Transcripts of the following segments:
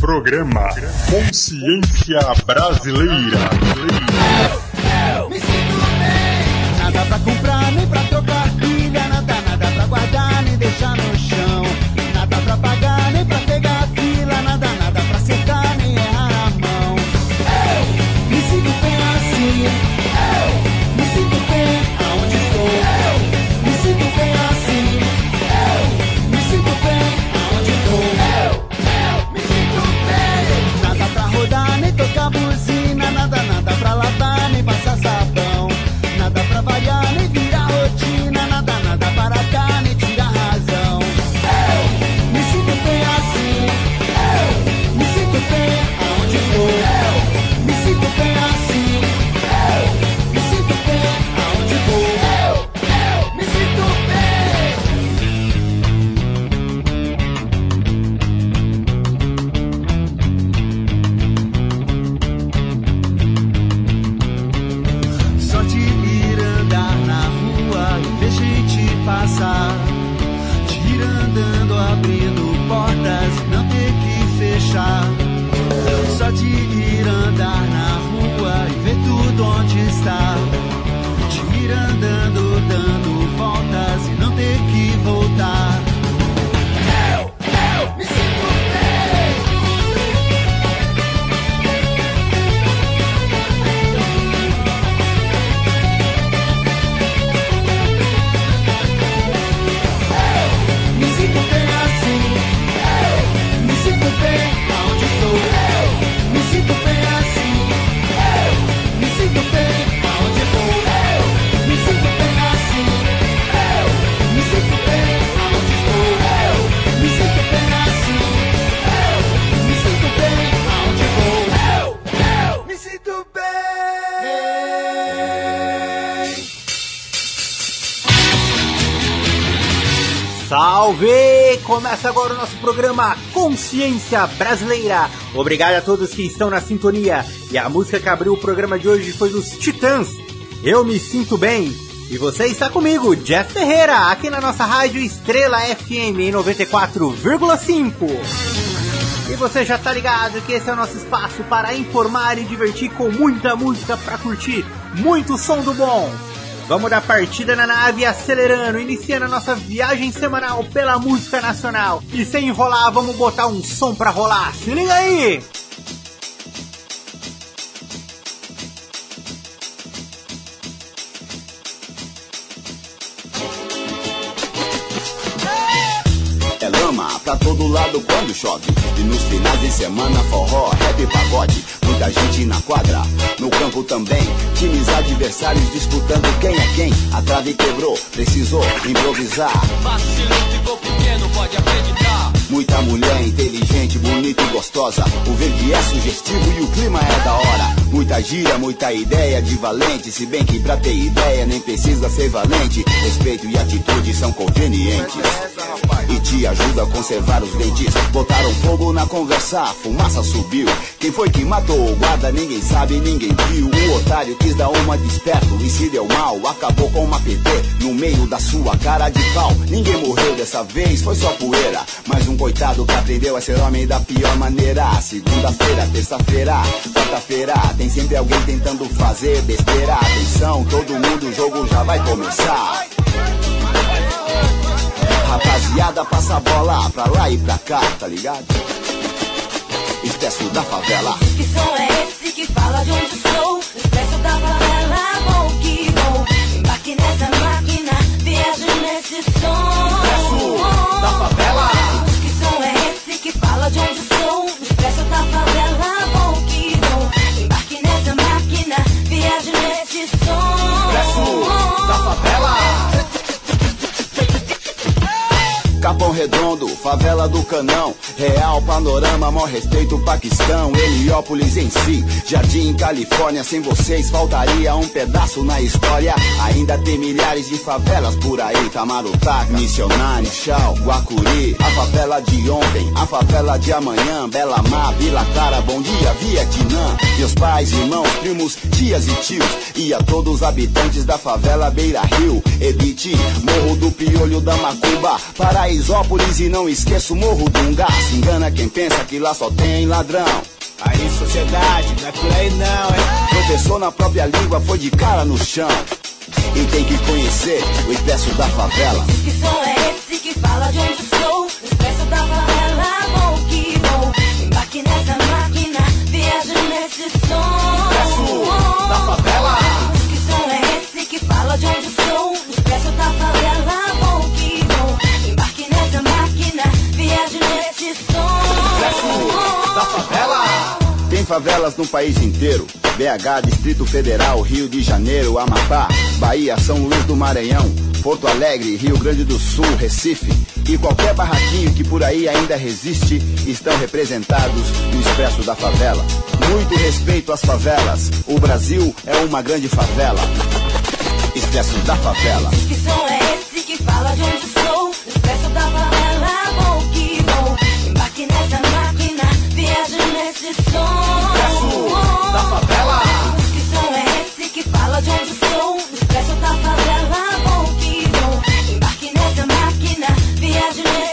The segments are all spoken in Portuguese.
Programa Consciência Brasileira. Me sinto bem. Nada pra Começa agora o nosso programa Consciência Brasileira. Obrigado a todos que estão na sintonia. E a música que abriu o programa de hoje foi dos Titãs. Eu me sinto bem. E você está comigo, Jeff Ferreira, aqui na nossa rádio Estrela FM em 94,5. E você já tá ligado que esse é o nosso espaço para informar e divertir com muita música para curtir, muito som do bom. Vamos dar partida na nave acelerando, iniciando a nossa viagem semanal pela música nacional. E sem enrolar, vamos botar um som pra rolar. Se liga aí! É pra todo lado quando chove. E nos finais de semana, forró, rap e pagode. Muita gente na quadra, no campo também. Times adversários disputando quem é quem. A trave quebrou, precisou improvisar. Ficou pequeno, pode acreditar. Muita mulher inteligente, bonita e gostosa. O verde é sugestivo e o clima é da hora. Muita gira, muita ideia de valente. Se bem que pra ter ideia nem precisa ser valente. Respeito e atitude são convenientes. E te ajuda a conservar os dentes. Botaram fogo na conversa, a fumaça subiu. Quem foi que matou o guarda? Ninguém sabe, ninguém viu. O otário quis dar uma desperto e se deu mal. Acabou com uma PT no meio da sua cara de pau. Ninguém morreu dessa vez, foi só poeira. Mas um coitado que aprendeu a ser homem da pior maneira. Segunda-feira, terça-feira, quarta-feira. Tem sempre alguém tentando fazer besteira. Atenção, todo mundo, o jogo já vai começar. Rapaziada, passa a bola pra lá e pra cá, tá ligado? Expresso da favela. Que som é esse que fala de onde sou? Expresso da favela, vou que vou. Embarque nessa máquina, viaje nesse som. Expresso Capão Redondo, favela do Canão, Real Panorama, maior respeito Paquistão, Heliópolis em si, Jardim Califórnia, sem vocês faltaria um pedaço na história. Ainda tem milhares de favelas por aí, Tamarutaca, Missionário, Chau, Guacuri, a favela de ontem, a favela de amanhã, Bela Mar, Vila Clara, Bom Dia, Vietnã. Meus pais, irmãos, primos, tias e tios, e a todos os habitantes da favela Beira Rio, Ebiti, Morro do Piolho da Macumba, Paraisópolis e não esqueço o Morro do Ungar. Se engana quem pensa que lá só tem ladrão. Aí, sociedade, não é por aí não, é? Professor na própria língua foi de cara no chão. E tem que conhecer o expresso da favela. Que som é esse que fala de onde sou? O expresso da favela, bom que bom. Embarque nessa máquina, viaja nesse som. Expresso da favela. favelas no país inteiro. BH, Distrito Federal, Rio de Janeiro, Amapá, Bahia, São Luís do Maranhão, Porto Alegre, Rio Grande do Sul, Recife e qualquer barraquinho que por aí ainda resiste estão representados no Expresso da Favela. Muito respeito às favelas. O Brasil é uma grande favela. Expresso da Favela. Que som é esse que fala de onde de som. Expresso da favela. Que som é esse que fala de onde sou? Expresso da favela, bom que bom. Embarque nessa máquina, viagem nessa.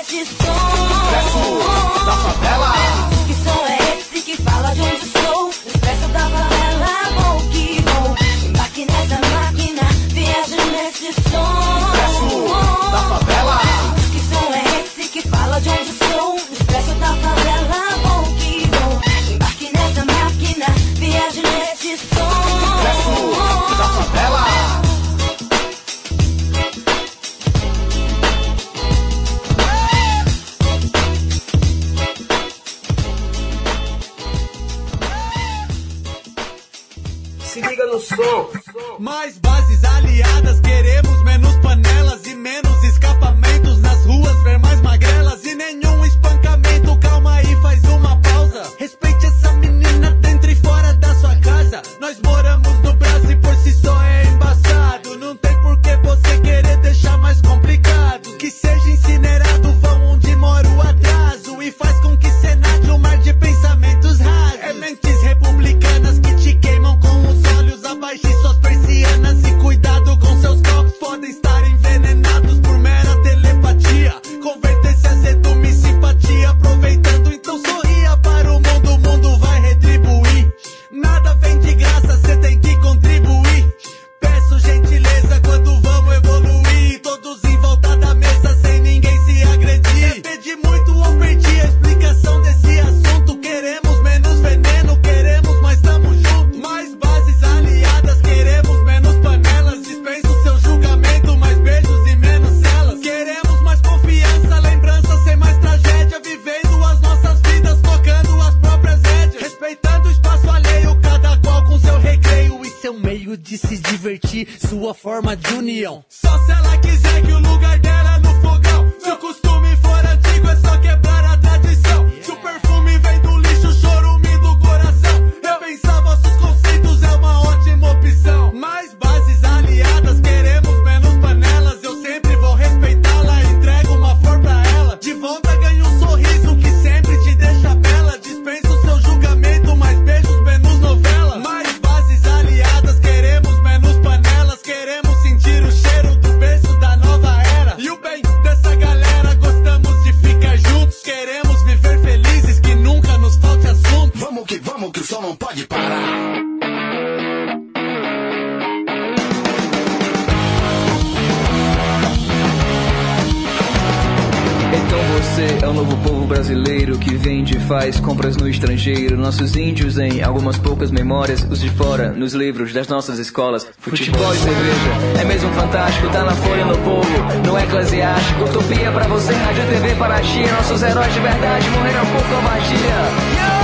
memórias, os de fora, nos livros das nossas escolas. Futebol e cerveja, é mesmo fantástico, tá na folha no povo, não é eclesiástico. Utopia pra você, rádio TV para a Chia, nossos heróis de verdade morreram por covardia. Yeah!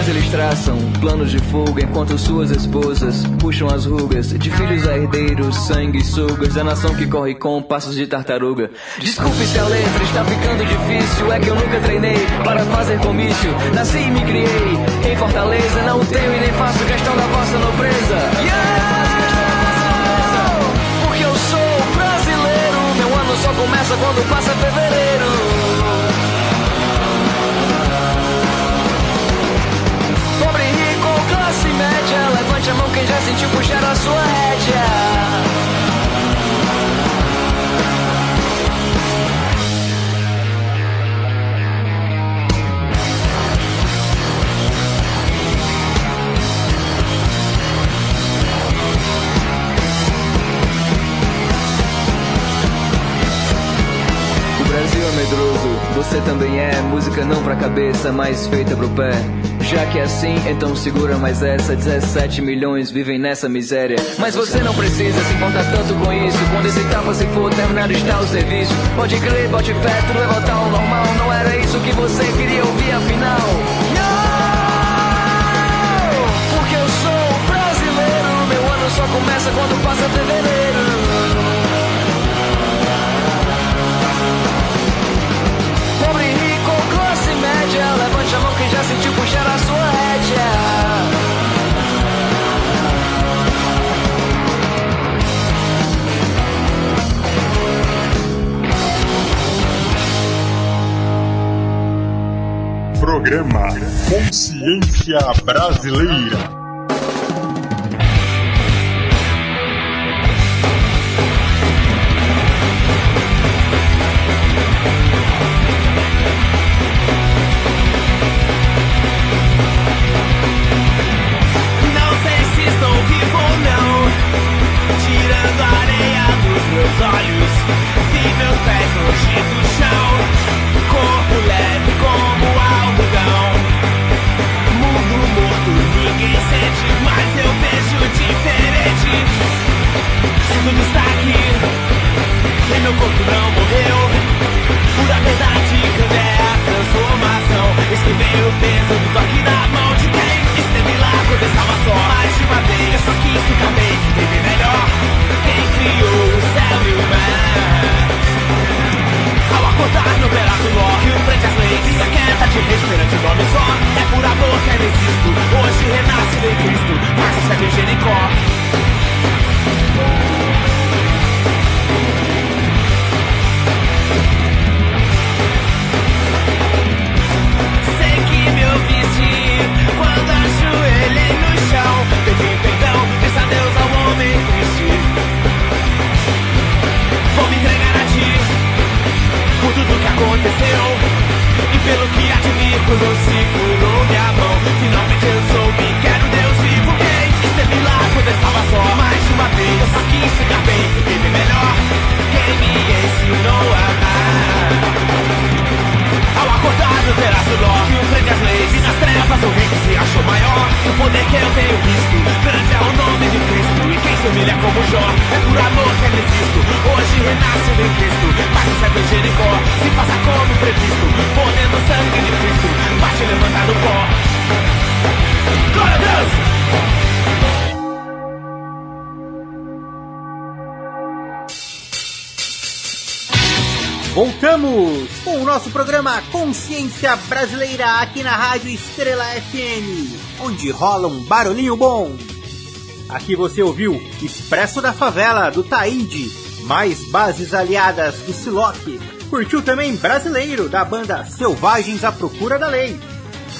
Prisões eles traçam planos de fuga enquanto suas esposas puxam as rugas de filhos a herdeiros, sanguessugas da nação que corre com passos de tartaruga. Desculpe se a letra está ficando difícil, é que eu nunca treinei para fazer comício. Nasci e me criei em Fortaleza, não tenho e nem faço questão da vossa nobreza. Yeah! Porque eu sou brasileiro, meu ano só começa quando passa fevereiro. Levante a mão quem já sentiu puxar a sua rédea O Brasil é medroso, você também é. Música não pra cabeça, mas feita pro pé. Já que é assim, então segura mais essa. 17 milhões vivem nessa miséria. Mas você não precisa se importar tanto com isso. Quando esse tapa se for terminar, está o serviço. Pode crer, bote fé, tudo vai voltar ao normal. Não era isso que você queria ouvir afinal. Não! Porque eu sou brasileiro. Meu ano só começa quando passa fevereiro. Quem já sentiu puxar a sua rédea Programa Consciência Brasileira. Terraço norte, um frente às leis. E nas trevas o rei que se achou maior. O poder que eu tenho visto Grande é o nome de Cristo. E quem se humilha como Jó É por amor que eu existo Hoje renasce em Cristo. Mas o céu em Jericó. Se faça como previsto. Poder do sangue de Cristo. Vai te levantar do pó. Glória a Deus! Voltamos com o nosso programa Consciência Brasileira aqui na Rádio Estrela FM, onde rola um barulhinho bom. Aqui você ouviu Expresso da Favela, do Taíde, mais bases aliadas do Siloc. Curtiu também Brasileiro, da banda Selvagens à Procura da Lei.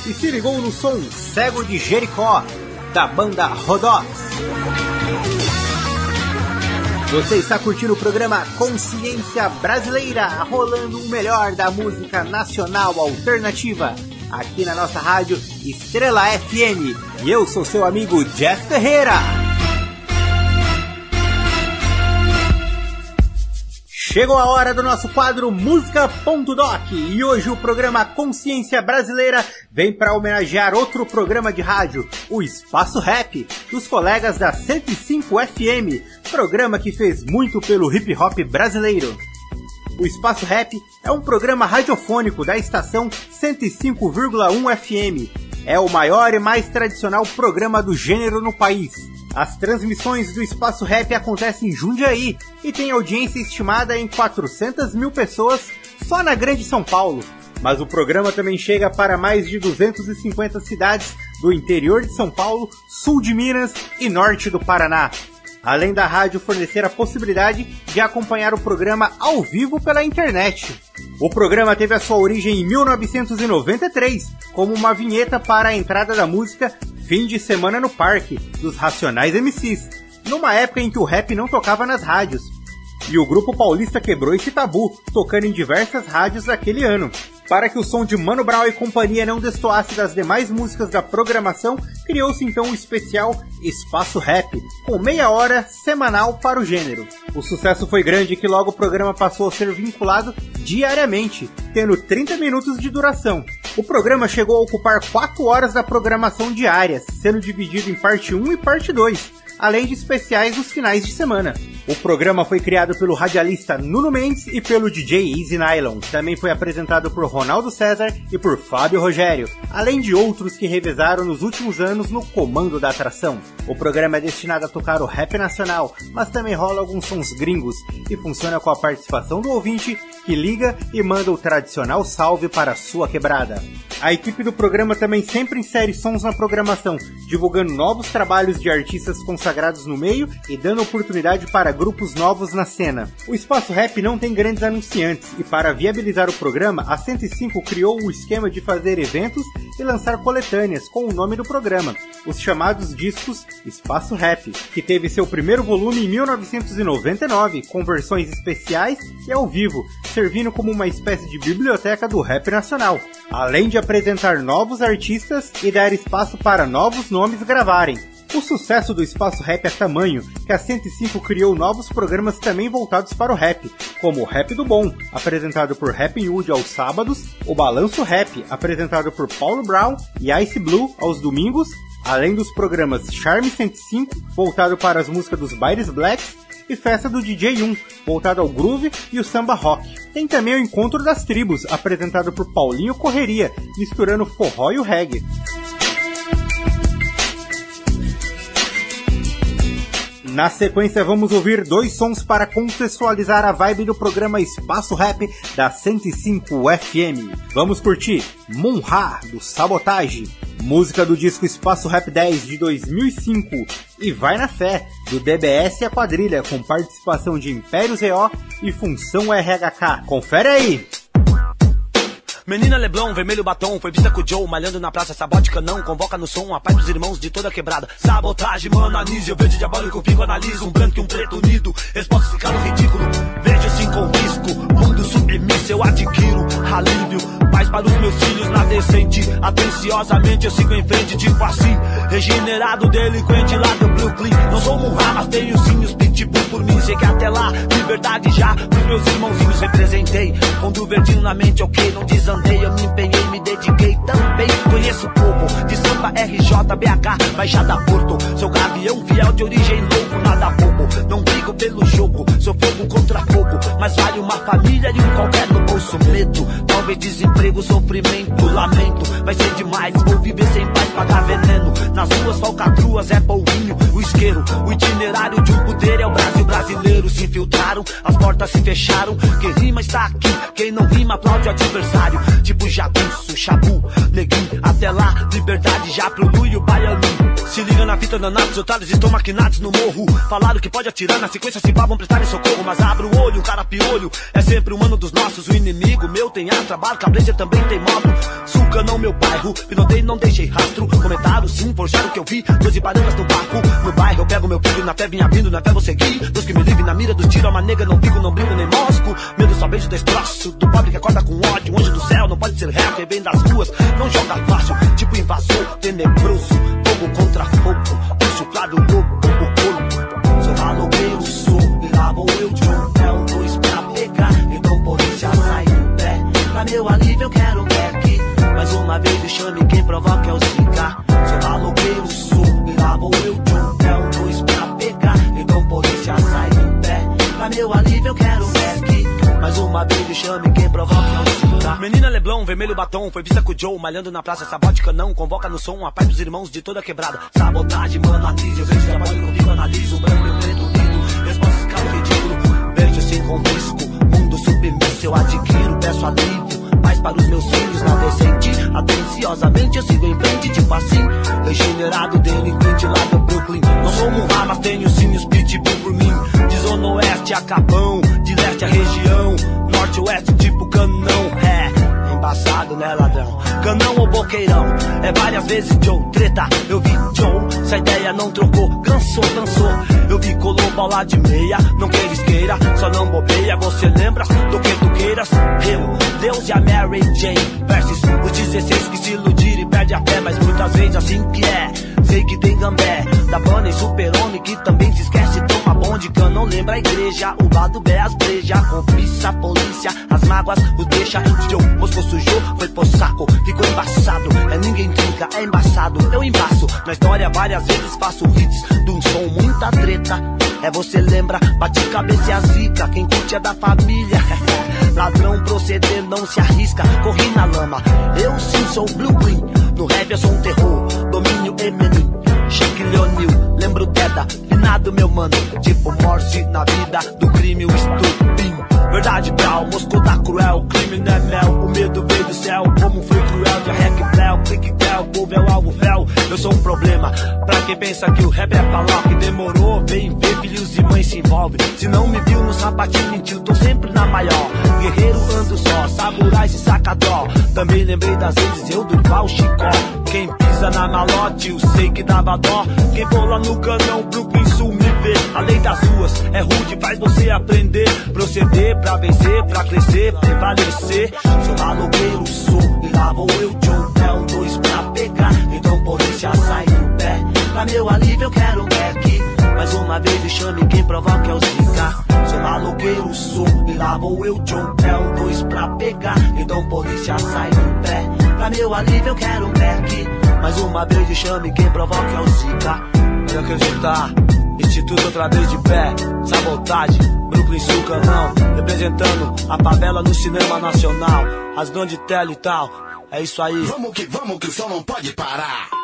E se ligou no som Cego de Jericó, da banda Rodox. Você está curtindo o programa Consciência Brasileira, rolando o melhor da música nacional alternativa, aqui na nossa rádio Estrela FM. E eu sou seu amigo Jeff Ferreira. Chegou a hora do nosso quadro Música.doc e hoje o programa Consciência Brasileira vem para homenagear outro programa de rádio, o Espaço Rap, dos colegas da 105 FM, programa que fez muito pelo hip hop brasileiro. O Espaço Rap é um programa radiofônico da estação 105,1 FM, é o maior e mais tradicional programa do gênero no país. As transmissões do Espaço Rap acontecem em Jundiaí e tem audiência estimada em 400 mil pessoas só na Grande São Paulo. Mas o programa também chega para mais de 250 cidades do interior de São Paulo, sul de Minas e norte do Paraná. Além da rádio fornecer a possibilidade de acompanhar o programa ao vivo pela internet. O programa teve a sua origem em 1993, como uma vinheta para a entrada da música Fim de Semana no Parque, dos Racionais MCs, numa época em que o rap não tocava nas rádios. E o grupo paulista quebrou esse tabu, tocando em diversas rádios daquele ano. Para que o som de Mano Brown e companhia não destoasse das demais músicas da programação, criou-se então o especial Espaço Rap, com meia hora semanal para o gênero. O sucesso foi grande que logo o programa passou a ser vinculado diariamente, tendo 30 minutos de duração. O programa chegou a ocupar 4 horas da programação diária, sendo dividido em parte 1 e parte 2, além de especiais nos finais de semana. O programa foi criado pelo radialista Nuno Mendes e pelo DJ Easy Nylon. Também foi apresentado por Ronaldo César e por Fábio Rogério, além de outros que revezaram nos últimos anos no comando da atração. O programa é destinado a tocar o rap nacional, mas também rola alguns sons gringos e funciona com a participação do ouvinte que liga e manda o tradicional salve para a sua quebrada. A equipe do programa também sempre insere sons na programação, divulgando novos trabalhos de artistas consagrados no meio e dando oportunidade para grupos novos na cena. O Espaço Rap não tem grandes anunciantes e para viabilizar o programa, a 105 criou o esquema de fazer eventos e lançar coletâneas com o nome do programa, os chamados discos Espaço Rap, que teve seu primeiro volume em 1999, com versões especiais e ao vivo, servindo como uma espécie de biblioteca do rap nacional, além de apresentar novos artistas e dar espaço para novos nomes gravarem. O sucesso do espaço rap é tamanho que a 105 criou novos programas também voltados para o rap, como o Rap do Bom, apresentado por Rap Wood aos sábados, o Balanço Rap, apresentado por Paulo Brown e Ice Blue aos domingos, além dos programas Charme 105, voltado para as músicas dos bailes blacks, e Festa do DJ 1, voltado ao groove e o samba rock. Tem também o Encontro das Tribos, apresentado por Paulinho Correria, misturando forró e o reggae. Na sequência, vamos ouvir dois sons para contextualizar a vibe do programa Espaço Rap da 105 FM. Vamos curtir Munha, do Sabotage, música do disco Espaço Rap 10 de 2005 e Vai na Fé, do DBS e a Quadrilha, com participação de Império ZO e Função RHK. Confere aí! Menina Leblon, vermelho batom, foi vista com o Joe, malhando na praça, sabótica não, convoca no som, a paz dos irmãos de toda quebrada. Sabotagem, mano, eu vejo diabólico, fico, analiso, um branco e um preto unido, resposta no ridículo, vejo assim com risco, mundo submisso, eu adquiro alívio, paz para os meus filhos na decente, atenciosamente eu sigo em frente, tipo assim, regenerado, delinquente lá do Brooklyn, não sou um mas tenho sim os pitbull por mim, cheguei até lá, liberdade já, pros meus irmãozinhos representei, fundo verdinho na mente, ok, não desandei, eu me empenhei, me dediquei também. Conheço o povo de samba RJ, BH, Baixada Porto. Sou gavião fiel de origem louco, nada bobo. Não brigo pelo jogo, sou fogo contra fogo. Mas vale uma família e um qualquer no bolso medo. Talvez desemprego, sofrimento, lamento. Vai ser demais, vou viver sem paz, pagar veneno. Nas ruas, falcatruas, é polvinho, o isqueiro. O itinerário de um poder é o Brasil brasileiro. Se infiltraram, as portas se fecharam. Quem rima está aqui, quem não rima aplaude o adversário. Tipo jagunço, chabu, neguinho. Até lá, liberdade já pro Lu e o baianinho. Se liga na fita danados, otários estão maquinados no morro. Falaram que pode atirar, na sequência se pá, vão prestar socorro. Mas abre o olho, um cara piolho. É sempre humano dos nossos, o inimigo meu tem ar, trabalho, cabreja também tem moto. Suca não meu bairro, pilotei, não deixei rastro. Comentaram sim, forçaram o que eu vi. Doze bananas no barco, no bairro eu pego meu filho, na fé vinha vindo, na fé vou seguir. Deus que me livre na mira dos tiros, uma nega, não fico, não brinco nem mosco. Medo só beijo destroço, do pobre que acorda com ódio. Anjo do céu, não pode ser réu, quem vem das ruas, não joga fácil. Tipo invasor, tenebroso, fogo contra fogo. Puxo pra do vou eu de um dois pra pegar. Então polícia sai do pé. Pra meu alívio eu quero back. Mais uma vez me chame quem provoca é o cigar. Sou maloqueiro, sou, vou eu de um dois pra pegar. Então polícia sai do pé. Pra meu alívio eu quero back. Mais uma vez me chame quem provoca é o. Menina Leblon, vermelho batom, foi vista com o Joe, malhando na praça, sabótica não, convoca no som a paz dos irmãos de toda quebrada. Sabotagem, mano, análise, eu vejo trabalho comigo, analiso, branco e preto vejo sem confisco, mundo submisso, eu adquiro, peço alívio, paz para os meus filhos, na decente, atenciosamente eu sigo em frente, tipo assim, regenerado, delinquente lá do Brooklyn, não sou um mas tenho sim os pitbull por mim, de zona oeste a Capão, de leste a região, norte oeste tipo canão, é embaçado, né, ladrão? Canão ou boqueirão? É várias vezes Joe, treta. Eu vi Joe, se a ideia não trocou, cansou, cansou. Eu vi colou bola de meia, não queres queira, só não bobeia. Você lembra do que tu queiras? Eu, Deus e a Mary Jane, versus os 16 que se iludiram e perde a fé, mas muitas vezes assim que é. Sei que tem gambé, da banda super-homem que também se esquece, toma bonde, eu não lembro a igreja. O lado B, as breja, confissa a polícia, as mágoas, o deixa. Joe, moscou sujou, foi pro saco, ficou embaçado. É ninguém trinca, é embaçado, eu embaço. Na história várias vezes faço hits de um som, muita treta. É você lembra, bate cabeça e a zica, quem curte é da família. Ladrão proceder, não se arrisca, corri na lama. Eu sim sou Blue Green, no rap eu sou um terror, domínio Eminem. Chique Leonil, lembro Deda, finado meu mano, tipo Morse na vida do crime, o estupim. Verdade, Brau, Moscou tá cruel, crime não é mel, o medo veio do céu, como foi cruel, de rec Bléu, clique Bléu, povo é o alvo véu, eu sou um problema, pra quem pensa que o rap é pra que demorou, vem ver, filhos e mães se envolve, se não me viu no sapatinho mentiu, tô sempre na maior, guerreiro ando só, samurais e sacadó, também lembrei das vezes eu Durval Chicó, quem pisa na malote, eu sei que dava dó, quem for lá no canão, Brooklyn Sul me vê, a lei das ruas é rude, faz você aprender, proceder pra vencer, pra crescer, prevalecer, sou maloqueiro, sou, e lá vou eu, Joe, é um dois pra pegar, então polícia sai do pé, pra meu alívio eu quero back, mais uma vez me chame quem provoca é o Zika, sou maloqueiro, sou, e lá vou eu, Joe, é um dois pra pegar, então polícia sai do pé, pra meu alívio eu quero um back, mais uma vez me chame quem provoca é o Zika, pode acreditar, Instituto outra vez de pé, sabotagem, Brooklyn Sul Canão, representando a favela no cinema nacional, as grandes tela e tal, é isso aí. Vamos que vamos que o som não pode parar.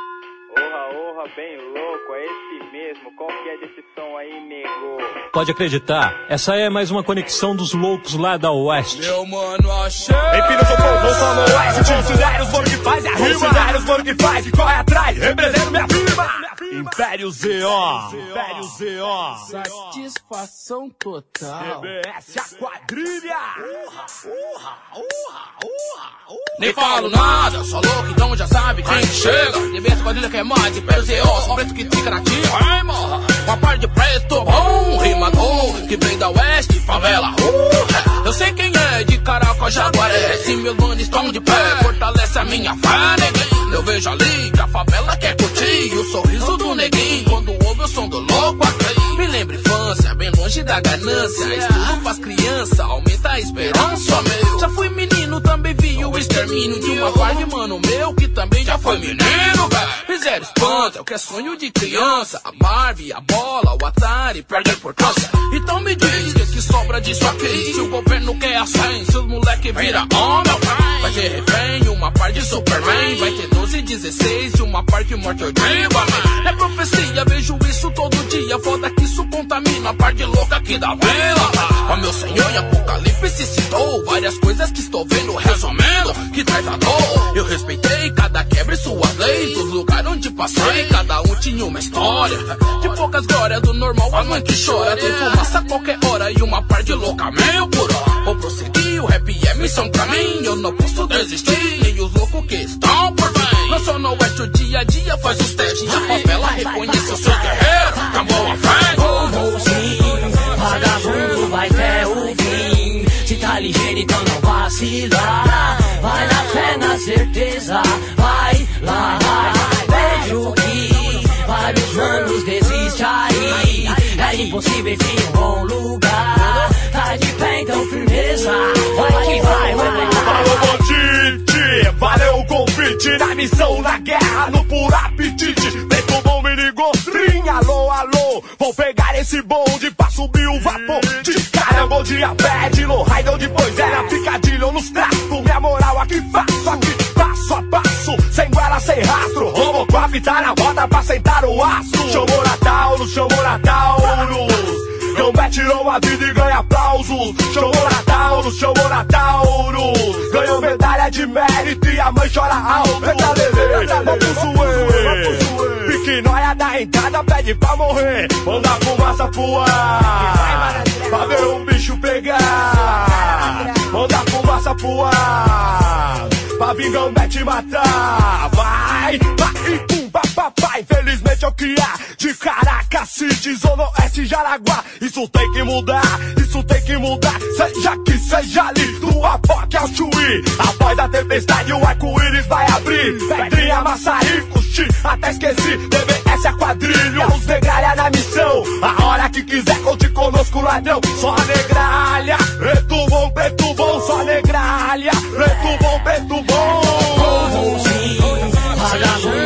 Orra, bem louco, é esse mesmo. Qual que é desse som aí, nego? Pode acreditar, essa é mais uma conexão dos loucos lá da Oeste. Meu mano, achei. Empina seu fogo, só no Oeste. Considere os mano que faz a rima. Considere os mano que faz e corre atrás. Represento minha firma. Império ZO. Império ZO. Satisfação total. CBS, a quadrilha. Nem falo nada, só louco, então já sabe quem chega. Diversa quadrilha que é mais, ZO, só preto que. Ai, morra. Uma parte de preto bom, rimador, que vem da oeste, favela. Uh, eu sei quem é, de Caraca, Jaguaré. Manos estão de pé, fortalece a minha fé, neguinho. Eu vejo ali que a favela quer curtir o sorriso do neguinho. Quando ouve o som do louco aqui. Me lembra infância, bem longe da ganância. Estudo pras crianças, aumenta a esperança, meu. Já fui menino, também vi o extermínio de uma parte de mano meu que também já foi menino. Fizeram espanto, é o que é sonho de criança. A Barbie, a bola, o Atari, perde a importância. Então me diz, que que sobra disso aqui? Se o governo quer assim, se os moleque vira homem, vai ter refém, uma parte de Superman. Vai ter 12, 16 e uma parte de morte diva, É profecia, vejo isso todo dia. Foda que isso contamina a parte louca aqui da vila. Ó meu senhor, em Apocalipse citou várias coisas que estou vendo, resumindo, que traz a dor. Eu respeitei cada quebra e suas leis, dos lugares onde passei, cada um tinha uma história. De poucas glórias, do normal a mãe que chora. Tem fumaça a qualquer hora e uma parte louca meio por hora. Vou prosseguir, o rap é missão pra mim, eu não posso desistir, nem os loucos que estão por bem. Não só no oeste, o dia a dia faz os testes, a favela reconhece o seu guerreiro, Vai na fé, na certeza, vai lá. Vejo que vários anos desiste aí. É impossível, enfim, um bom lugar. Tá de pé, então firmeza. Vai que vai, vai, vai. Falou, Bandite! Valeu o convite na missão, na guerra, no puro apetite. Vem com bom me ligou, rim, alô, alô. Vou pegar esse bonde pra subir o vapor de dia, bad, no raio depois é na picadilha ou nos traços. Minha moral aqui faço, aqui passo a passo, sem guarda, sem rastro. Robocop tá na roda pra sentar o aço. Chamou Natal, chamou Natal, Gambé tirou a vida e ganha aplausos. Chamou Natal, chamou Natal, Ganhou medalha de mérito e a mãe chora alto. Eita, lelê, vamos pro zoe. Pique nóia da entrada, pede pra morrer. Manda fumaça pro ar. Pra ver o bicho pegar. Manda fumaça pro ar. Pra vir Gambé te matar. Vai, vai, pum, papai. Infelizmente eu queria de Caracas City, Zona Oeste, Jaraguá. Isso tem que mudar, isso tem que mudar. Seja aqui, seja ali, do Apoque ao Chuí. Após a tempestade, o arco-íris vai abrir. Pedrinha, maçarico, curti, até esqueci. DBS a quadrilha, os negralha na missão. A hora que quiser, conte conosco, ladrão. Só negralha, preto bom, preto bom, só negralha. Preto bom, preto bom. Vagabundo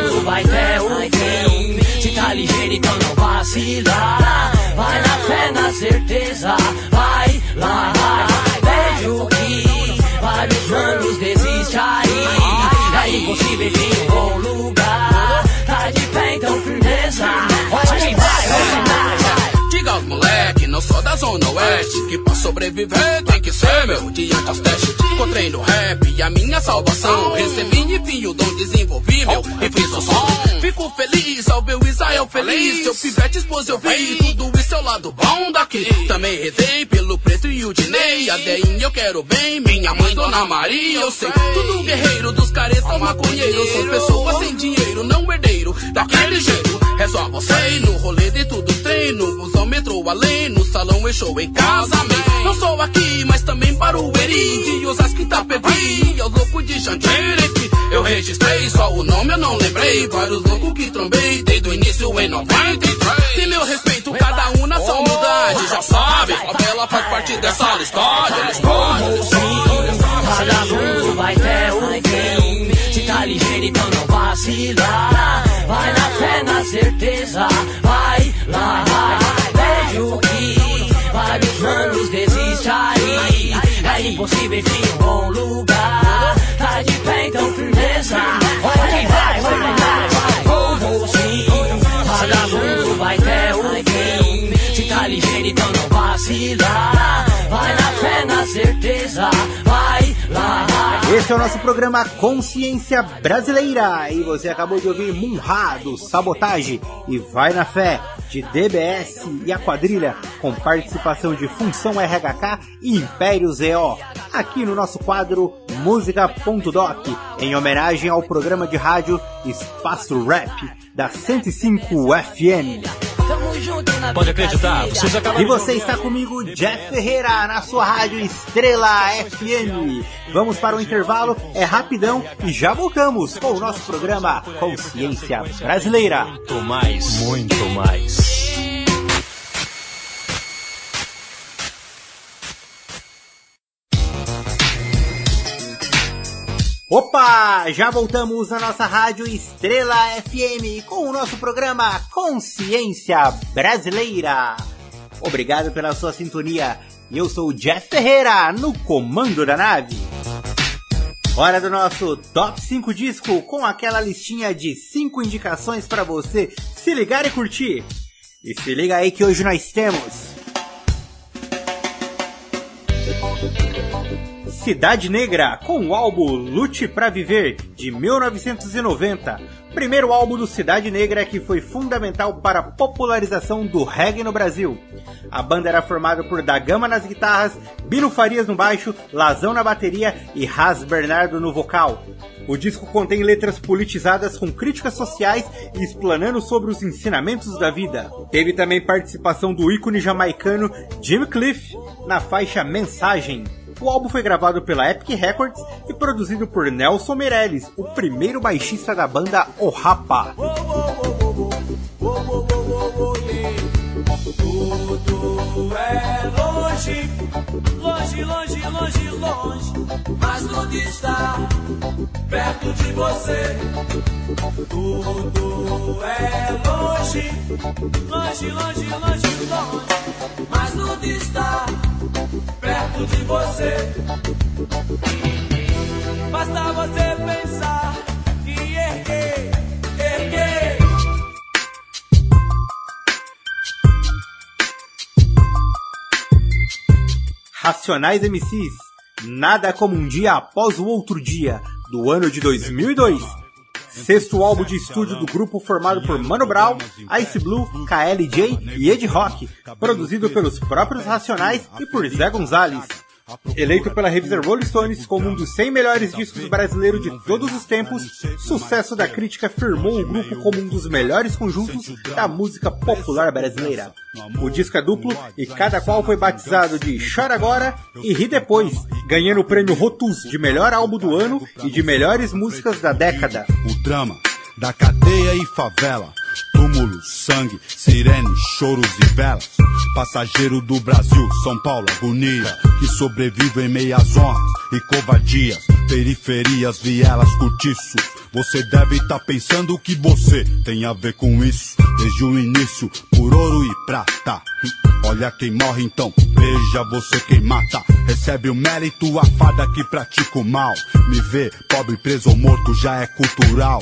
vai ter o fim. Se tá ligeiro, então não vacila. Vai na fé, na certeza. Vai lá, vejo que vários anos desiste aí. É impossível não sou da zona oeste Que pra sobreviver tem que ser meu diante aos testes Encontrei no rap a minha salvação. Recebi enfim o dom, desenvolvi meu e fiz o som. Fico feliz ao ver o Israel feliz. Seu pivete expôs eu vi tudo isso é o lado bom daqui. Também rezei pelo preto e o Dinei. A eu quero bem, minha mãe Dona Maria. Eu sei Tudo guerreiro dos caretas maconheiros. São pessoas sem dinheiro, não herdeiro Daquele jeito, é só você ir no rolê de tudo tem No busão, metrô, além, no salão e show em casa amém. Não sou aqui, mas também para o Eri De Osasco Itapevi, aos loucos de que Eu registrei, só o nome eu não lembrei Vários loucos que trombei, desde o início em 93 Tem meu respeito, cada um na sua humildade Já sabe, a Bela faz parte dessa história Vagabundo vai ter o fim. Se tá ligeiro, então não vacila. Certeza. Vai lá, vejo que vários anos desiste aí. É impossível enfim um bom lugar. Tá de pé, então firmeza. Vai, vai, vai, vai. Vou, vou sim. Vagabundo vai ter o fim. Se tá ligeiro, então não vacila. Vai na fé, na certeza. Vai. Esse é o nosso programa Consciência Brasileira. E você acabou de ouvir Munrado, Sabotagem e Vai na Fé, de DBS e a quadrilha, com participação de Função RHK e Império ZO. Aqui no nosso quadro Música.doc, em homenagem ao programa de rádio Espaço Rap, da 105 FM. Pode acreditar, vocês acabaram E você está comigo, Jeff Ferreira, na sua rádio Estrela FM. Vamos para o intervalo, é rapidão e já voltamos com o nosso programa Consciência Brasileira. Muito mais, muito mais. Opa! Já voltamos na nossa rádio Estrela FM com o nosso programa Consciência Brasileira. Obrigado pela sua sintonia. Eu sou o Jeff Ferreira, no comando da nave. Hora do nosso Top 5 disco com aquela listinha de 5 indicações para você se ligar e curtir. E se liga aí que hoje nós temos Cidade Negra, com o álbum Lute pra Viver, de 1990. Primeiro álbum do Cidade Negra que foi fundamental para a popularização do reggae no Brasil. A banda era formada por Dagama nas guitarras, Bino Farias no baixo, Lazão na bateria e Ras Bernardo no vocal. O disco contém letras politizadas com críticas sociais e explanando sobre os ensinamentos da vida. Teve também participação do ícone jamaicano Jim Cliff na faixa Mensagem. O álbum foi gravado pela Epic Records e produzido por Nelson Meirelles, o primeiro baixista da banda O Rapa. Tudo é longe, longe, longe, longe, longe, mas tudo está perto de você. Tudo é longe, longe, longe, longe, longe, mas tudo está perto de você. Basta você pensar Racionais MCs, Nada como um dia após o outro dia, do ano de 2002. Sexto álbum de estúdio do grupo formado por Mano Brown, Ice Blue, KLJ e Ed Rock, produzido pelos próprios Racionais e por Zé Gonzalez. Eleito pela revista Rolling Stones como um dos 100 melhores discos brasileiros de todos os tempos, sucesso da crítica firmou o grupo como um dos melhores conjuntos da música popular brasileira. O disco é duplo e cada qual foi batizado de Chora Agora e Ri Depois, ganhando o prêmio Rotus de melhor álbum do ano e de melhores músicas da década. O drama da cadeia e favela. Túmulos, sangue, sirenes, choros e velas. Passageiro do Brasil, São Paulo, agonia. Que sobrevive em meias honras e covardias. Periferias, vielas, cortiços. Você deve estar tá pensando que você tem a ver com isso. Desde o início, por ouro e prata. Olha quem morre então, veja você quem mata. Recebe o mérito a fada que pratica o mal. Me vê, pobre, preso ou morto já é cultural.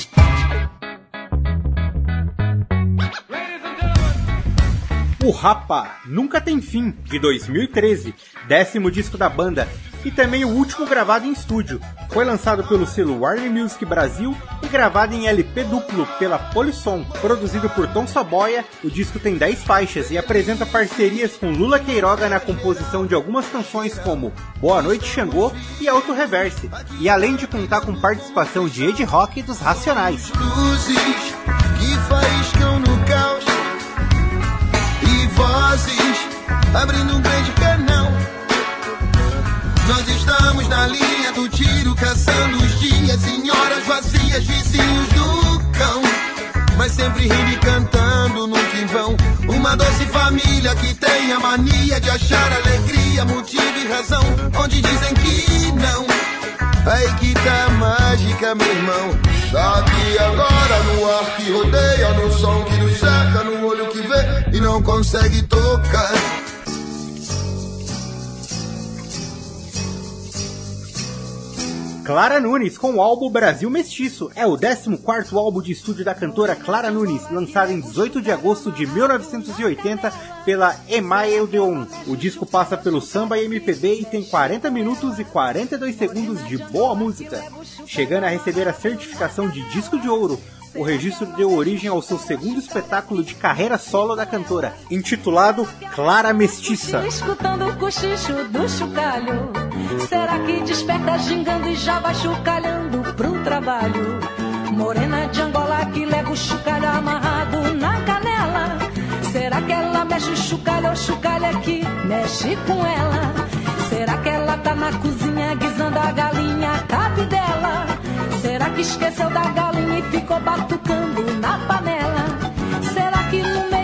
O Rapa Nunca Tem Fim, de 2013, décimo disco da banda, e também o último gravado em estúdio. Foi lançado pelo selo Warner Music Brasil e gravado em LP duplo pela Polisson. Produzido por Tom Saboia, o disco tem 10 faixas e apresenta parcerias com Lula Queiroga na composição de algumas canções como Boa Noite Xangô e Auto Reverse, e além de contar com participação de Ed Rock e dos Racionais. Luzes que no caos vozes abrindo um grande canal. Nós estamos na linha do tiro, caçando os dias em horas vazias, vizinhos do cão. Mas sempre rindo e cantando nunca em vão. Uma doce família que tem a mania de achar alegria, motivo e razão, onde dizem que não. Aí que tá mágica, meu irmão. Daqui agora consegue tocar. Clara Nunes com o álbum Brasil Mestiço. É o 14 álbum de estúdio da cantora Clara Nunes, lançado em 18 de agosto de 1980 pela Emael Deon. O disco passa pelo samba e MPB e tem 40 minutos e 42 segundos de boa música, chegando a receber a certificação de disco de ouro. O registro deu origem ao seu segundo espetáculo de carreira solo da cantora, intitulado Clara Mestiça. Escutando o cochicho do chocalho, será que desperta gingando e já vai chocalhando pro trabalho? Morena de Angola que leva o chocalho amarrado na canela. Será que ela mexe o chocalho ou chocalho que mexe com ela? Será que ela tá na cozinha guisando a galinha cabe dela? Esqueceu da galinha e ficou batucando na panela? Será que no meio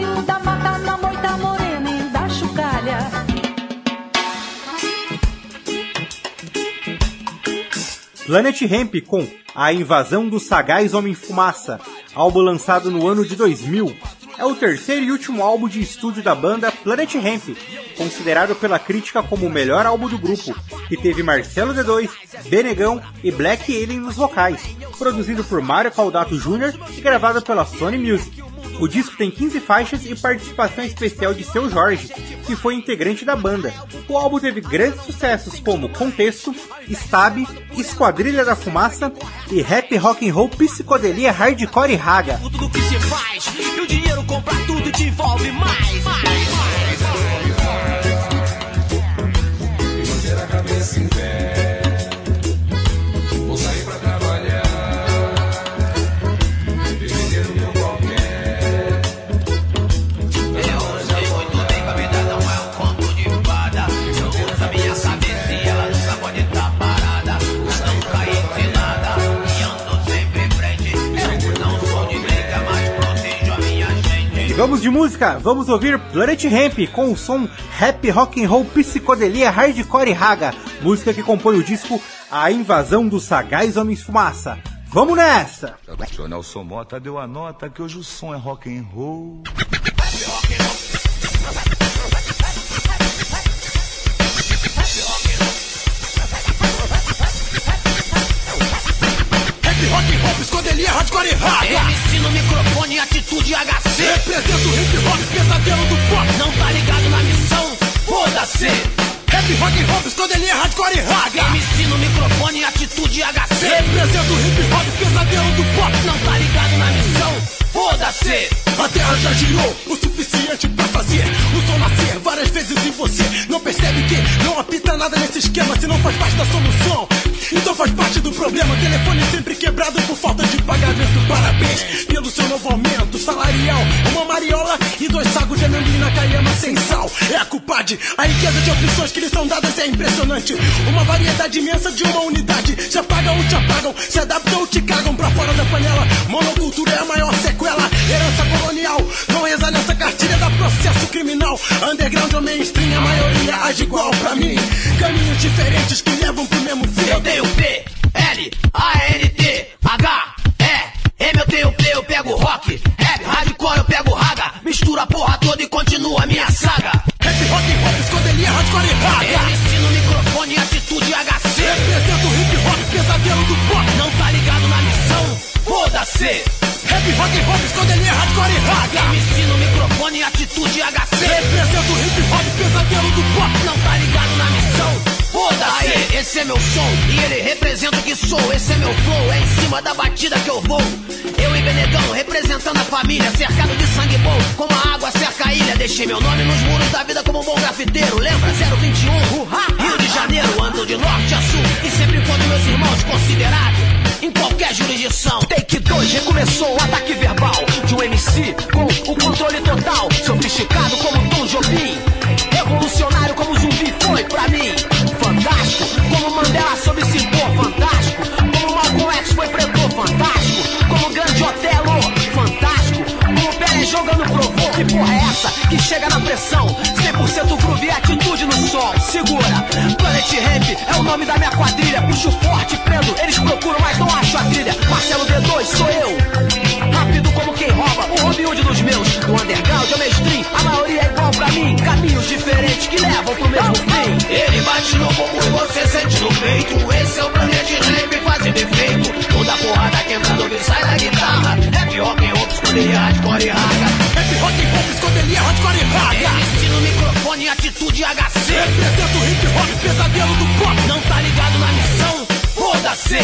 Planet Hemp com A Invasão dos Sagaz Homem-Fumaça, álbum lançado no ano de 2000. É o terceiro e último álbum de estúdio da banda Planet Hemp, considerado pela crítica como o melhor álbum do grupo, que teve Marcelo D2, Benegão e Black Alien nos vocais, produzido por Mário Caldato Jr. e gravado pela Sony Music. O disco tem 15 faixas e participação especial de Seu Jorge, que foi integrante da banda. O álbum teve grandes sucessos como Contexto, Stab, Esquadrilha da Fumaça e Rap Rock and Roll Psicodelia Hardcore e Raga. Tudo Chegamos de música, vamos ouvir Planet Ramp com o som rap rock and roll psicodelia hardcore raga, música que compõe o disco A Invasão dos Sagaz Homens Fumaça. Vamos nessa! O Nelson Mota deu a nota que hoje o som é rock and roll. Hardcore e raga. MC no microfone, atitude HC. Represento o hip hop, pesadelo do pop. Não tá ligado na missão? Foda-se. Rap, rock, hop, escondelia, hardcore e raga. MC no microfone, atitude HC. Represento o hip hop, pesadelo do pop. Não tá ligado na missão? Foda-se. A terra já girou o suficiente pra fazer o sol nascer várias vezes em você. Não percebe que não apita nada nesse esquema se não faz parte da solução. Então faz parte do problema. Telefone sempre quebrado por falta de pagamento. Parabéns pelo seu novo aumento salarial. Uma mariola e dois sacos de amendoim na caiama sem sal. É a culpade. A riqueza de opções que lhe são dadas é impressionante. Uma variedade imensa de uma unidade. Se apagam ou te apagam, se adaptam ou te cagam pra fora da panela. Monocultura é a maior sequela. Herança colonial. Não reza nessa cartilha da processo criminal. Underground ou mainstream, a maioria age igual pra mim. Caminhos diferentes que levam pro mesmo fim. Eu tenho P, L, A, N, T, H, E, M, eu tenho P, eu pego rock. Rap, hardcore, eu pego raga. Mistura a porra toda e continua a minha saga. Rap, rock, hop, escondelia, hardcore e raga. Foda-se. Rap, rock, hop, escondelia, hardcore e raga. MC no microfone, atitude HC. Represento o hip hop, pesadelo do pop. Não tá ligado na missão? Foda-se. Esse é meu som e ele representa o que sou. Esse é meu flow, é em cima da batida que eu vou. Eu e Benegão representando a família, cercado de sangue bom, como a água cerca a ilha. Deixei meu nome nos muros da vida como um bom grafiteiro. Lembra 021, Uhá, Rio de Janeiro, ando de norte a sul e sempre encontro meus irmãos considerados em qualquer jurisdição. Take 2 recomeçou o ataque verbal de um MC com o controle total. Sofisticado como Tom Jobim, revolucionário como zumbi foi pra mim. Fantástico como Mandela soube se impor. Fantástico como Malcolm X foi pretor. Fantástico como Grande Otelo. Fantástico como Pelé jogando provou. Que porra é essa que chega na pressão? 100% groove e atitude no som. Segura, É o nome da minha quadrilha. Puxo forte, prendo, eles procuram, mas não acho a trilha. Marcelo D2 sou eu. Rápido como quem rouba, o Robin Hood dos meus. Do underground ao mainstream, a maioria é igual pra mim. Caminhos diferentes que levam pro mesmo fim. Ele bate no bumbum e você sente no peito. Esse é o Planet Ramp fazendo efeito. Toda porrada quebrando o sai da guitarra. Rap, rock, rock, esconderia, hardcore e raga. Rap, rock, rock, esconderia, hardcore e raga. Microfone, atitude HC. Represento hip hop, pesadelo do pop. Não tá ligado na missão? Foda-se.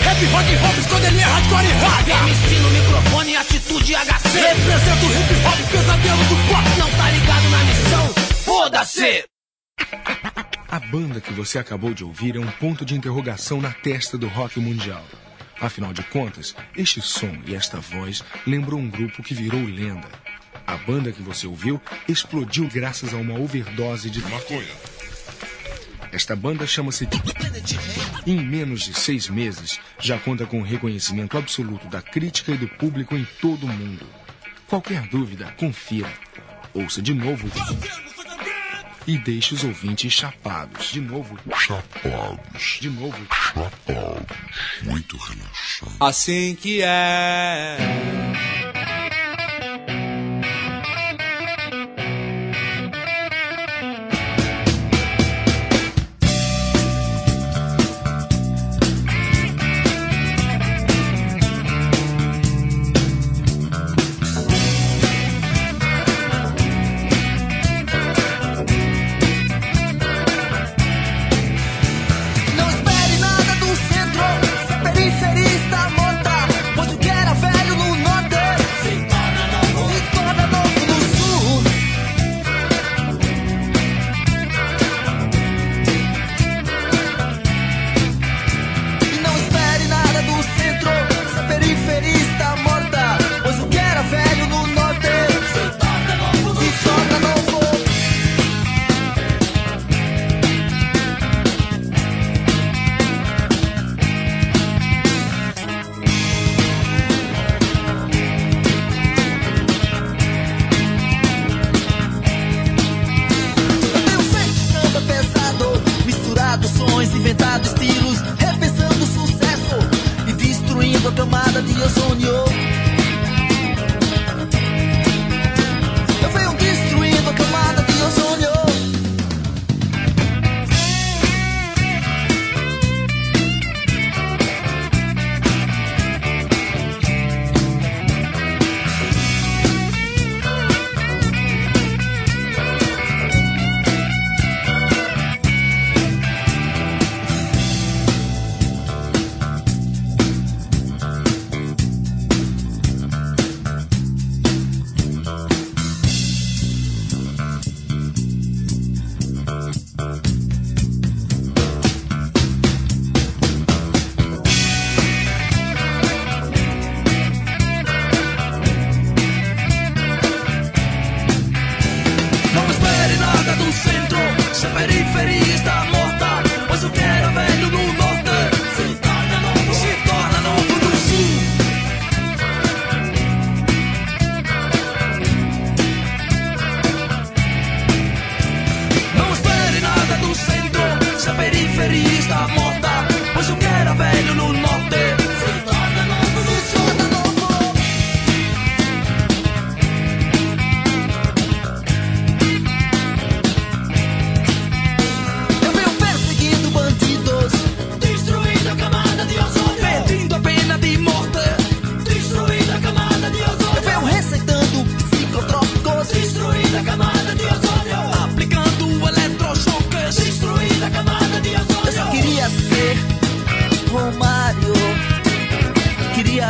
Rap, rock, rock, esconderia, hardcore e raga. MC no microfone, atitude HC. Represento hip hop, pesadelo do pop. Não tá ligado na missão? Foda-se. A banda que você acabou de ouvir é um ponto de interrogação na testa do rock mundial. Afinal de contas, este som e esta voz lembram um grupo que virou lenda. A banda que você ouviu explodiu graças a uma overdose de maconha. Esta banda chama-se. Em menos de seis meses, já conta com o reconhecimento absoluto da crítica e do público em todo o mundo. Qualquer dúvida, confira. Ouça de novo. E deixe os ouvintes chapados. De novo. Chapados. De novo. Chapados. Muito relaxado. Assim que é.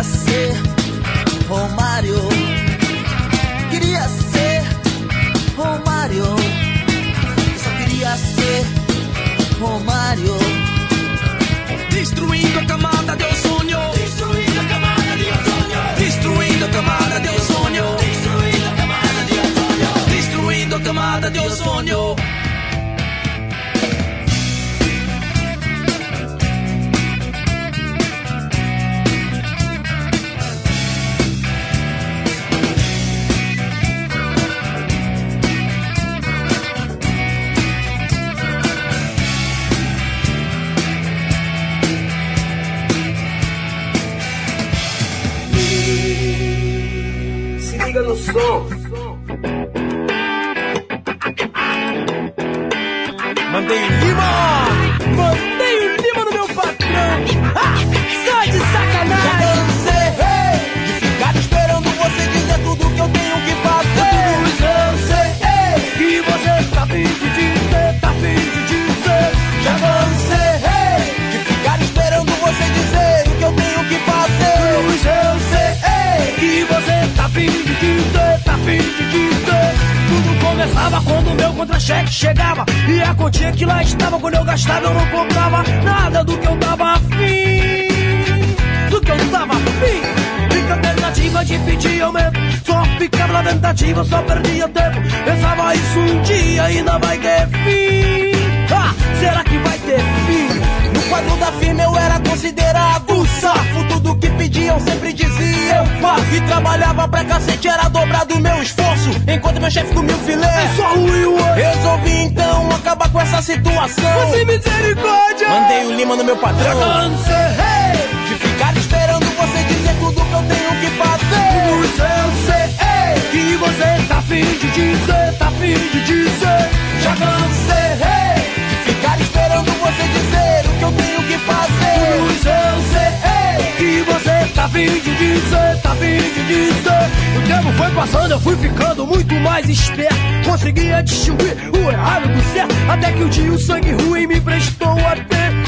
Ser Romário, liga Começava quando o meu contra-cheque chegava. E a continha que lá estava, quando eu gastava, eu não comprava nada do que eu tava afim. Do que eu tava afim. Fica tentativa de pedir aumento. Só ficava na tentativa, só perdia tempo. Pensava isso um dia, ainda vai ter fim. Ah, será que vai ter fim? Quadro da firma eu era considerado o safo. Tudo que pediam sempre dizia eu faço. E trabalhava pra cacete, era dobrado o meu esforço. Enquanto meu chefe comia o filé. É só osso. Resolvi então acabar com essa situação. Sem misericórdia! Mandei o lima no meu patrão. Cansei de ficar esperando você dizer tudo que eu tenho que fazer. Tudo eu sei que você tá afim de dizer, tá afim de dizer. Já cansei de ficar esperando você dizer o eu tenho que fazer. Tudo eu sei que você tá afim de dizer, tá afim de. O tempo foi passando, eu fui ficando muito mais esperto. Conseguia distinguir o errado do certo. Até que um dia o sangue ruim me prestou atenção.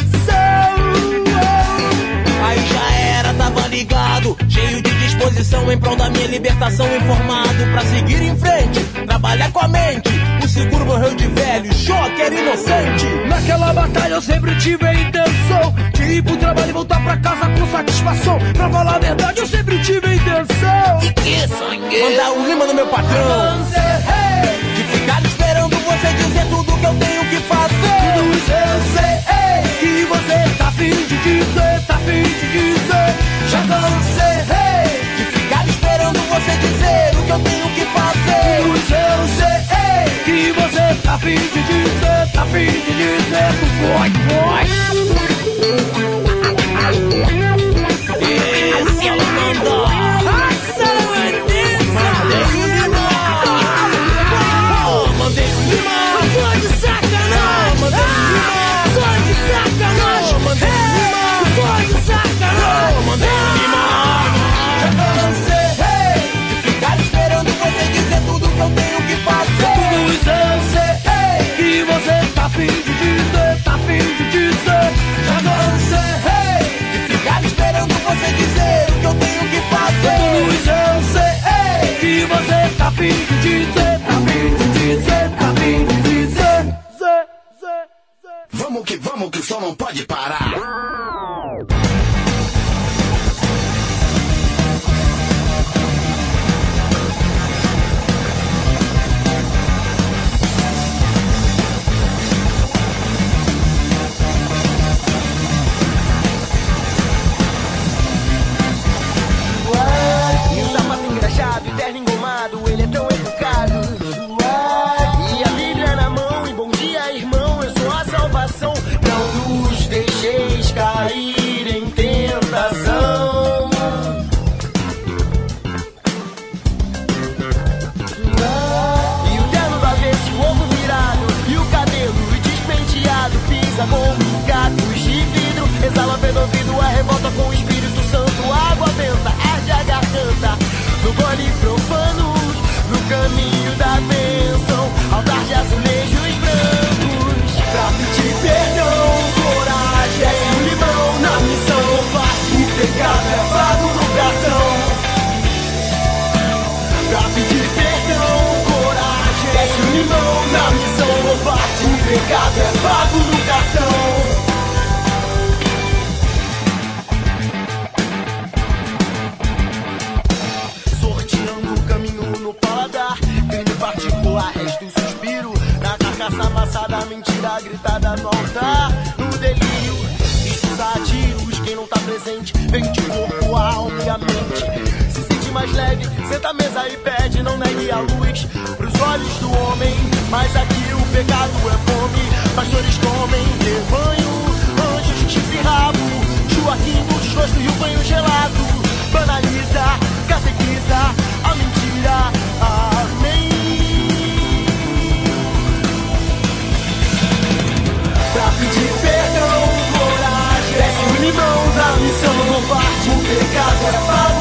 Tava ligado, cheio de disposição em prol da minha libertação, informado pra seguir em frente, trabalhar com a mente. O seguro morreu de velho, choque era inocente. Naquela batalha eu sempre tive a intenção de ir pro trabalho e voltar pra casa com satisfação. Pra falar a verdade, eu sempre tive a intenção. E que? Mandar o lima no meu patrão. De ficar você dizer tudo que eu tenho que fazer. Tudo isso eu sei que você tá afim de dizer, tá afim de dizer. Já cansei de ficar esperando você dizer o que eu tenho que fazer. Tudo isso eu sei que você tá afim de dizer, tá afim de dizer. Foi, foi. Esse é o mandou. Tá afim de pecado é fome. Pastores comem rebanho, anjos, chifre e rabo. Joaquim no desgosto e o banho gelado. Banaliza, catequiza a mentira. Amém. Pra pedir perdão, coragem. Desce o limão da missão covarde. O pecado é pago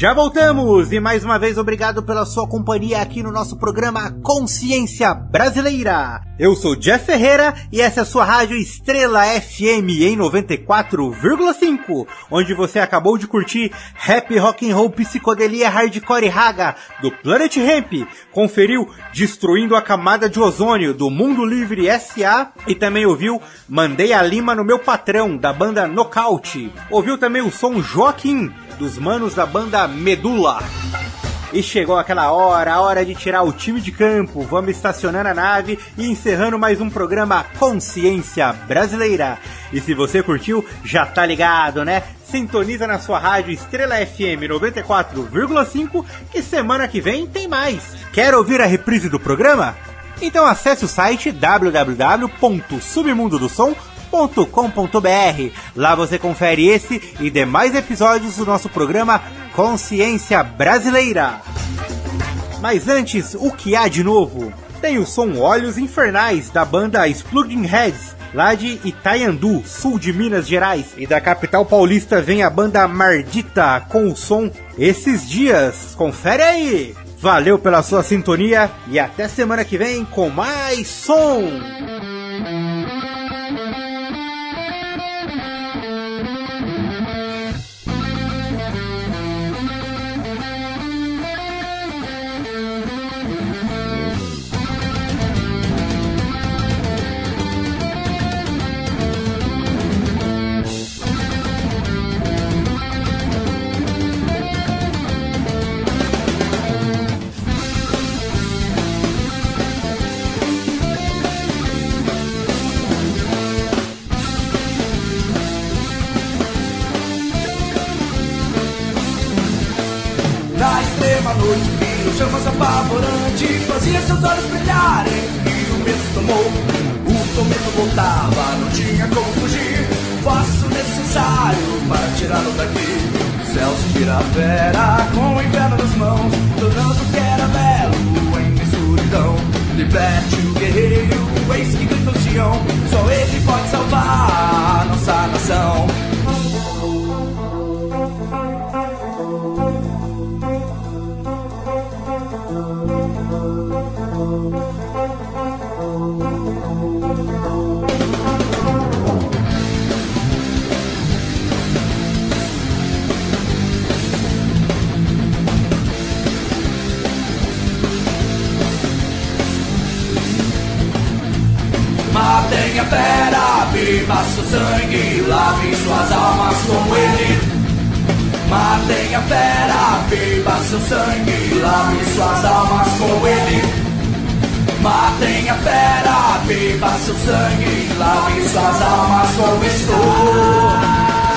Já voltamos e mais uma vez obrigado pela sua companhia aqui no nosso programa Consciência Brasileira. Eu sou Jeff Ferreira e essa é a sua rádio Estrela FM em 94,5, onde você acabou de curtir Rap Rock and Roll Psicodelia Hardcore Raga do Planet Ramp, conferiu Destruindo a Camada de Ozônio do Mundo Livre SA e também ouviu Mandei a Lima no Meu Patrão da banda Nocaute. Ouviu também o som Joaquim dos manos da banda Medula. E chegou aquela hora, a hora de tirar o time de campo. Vamos estacionando a nave e encerrando mais um programa Consciência Brasileira. E se você curtiu, já tá ligado, né? Sintoniza na sua rádio Estrela FM 94,5 e semana que vem tem mais. Quer ouvir a reprise do programa? Então acesse o site www.submundodosom.com com.br Lá você confere esse e demais episódios do nosso programa Consciência Brasileira. Mas antes, o que há de novo? Tem o som Olhos Infernais da banda Exploding Heads, lá de Itaiandu, sul de Minas Gerais. E da capital paulista vem a banda Mardita com o som Esses Dias. Confere aí! Valeu pela sua sintonia e até semana que vem com mais som! Matem a fera, beba seu sangue, lavem suas almas com o estouro.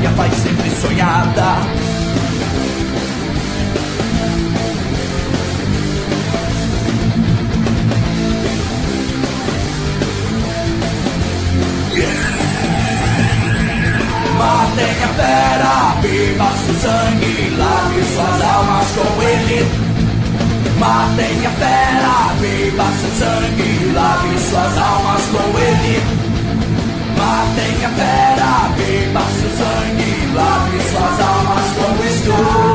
e a paz sempre sonhada. Matem a fera, viva seu sangue, lave suas almas com ele. Matem a fera, viva seu sangue, lave suas almas com ele. Matem a fera, viva seu sangue. Cristo.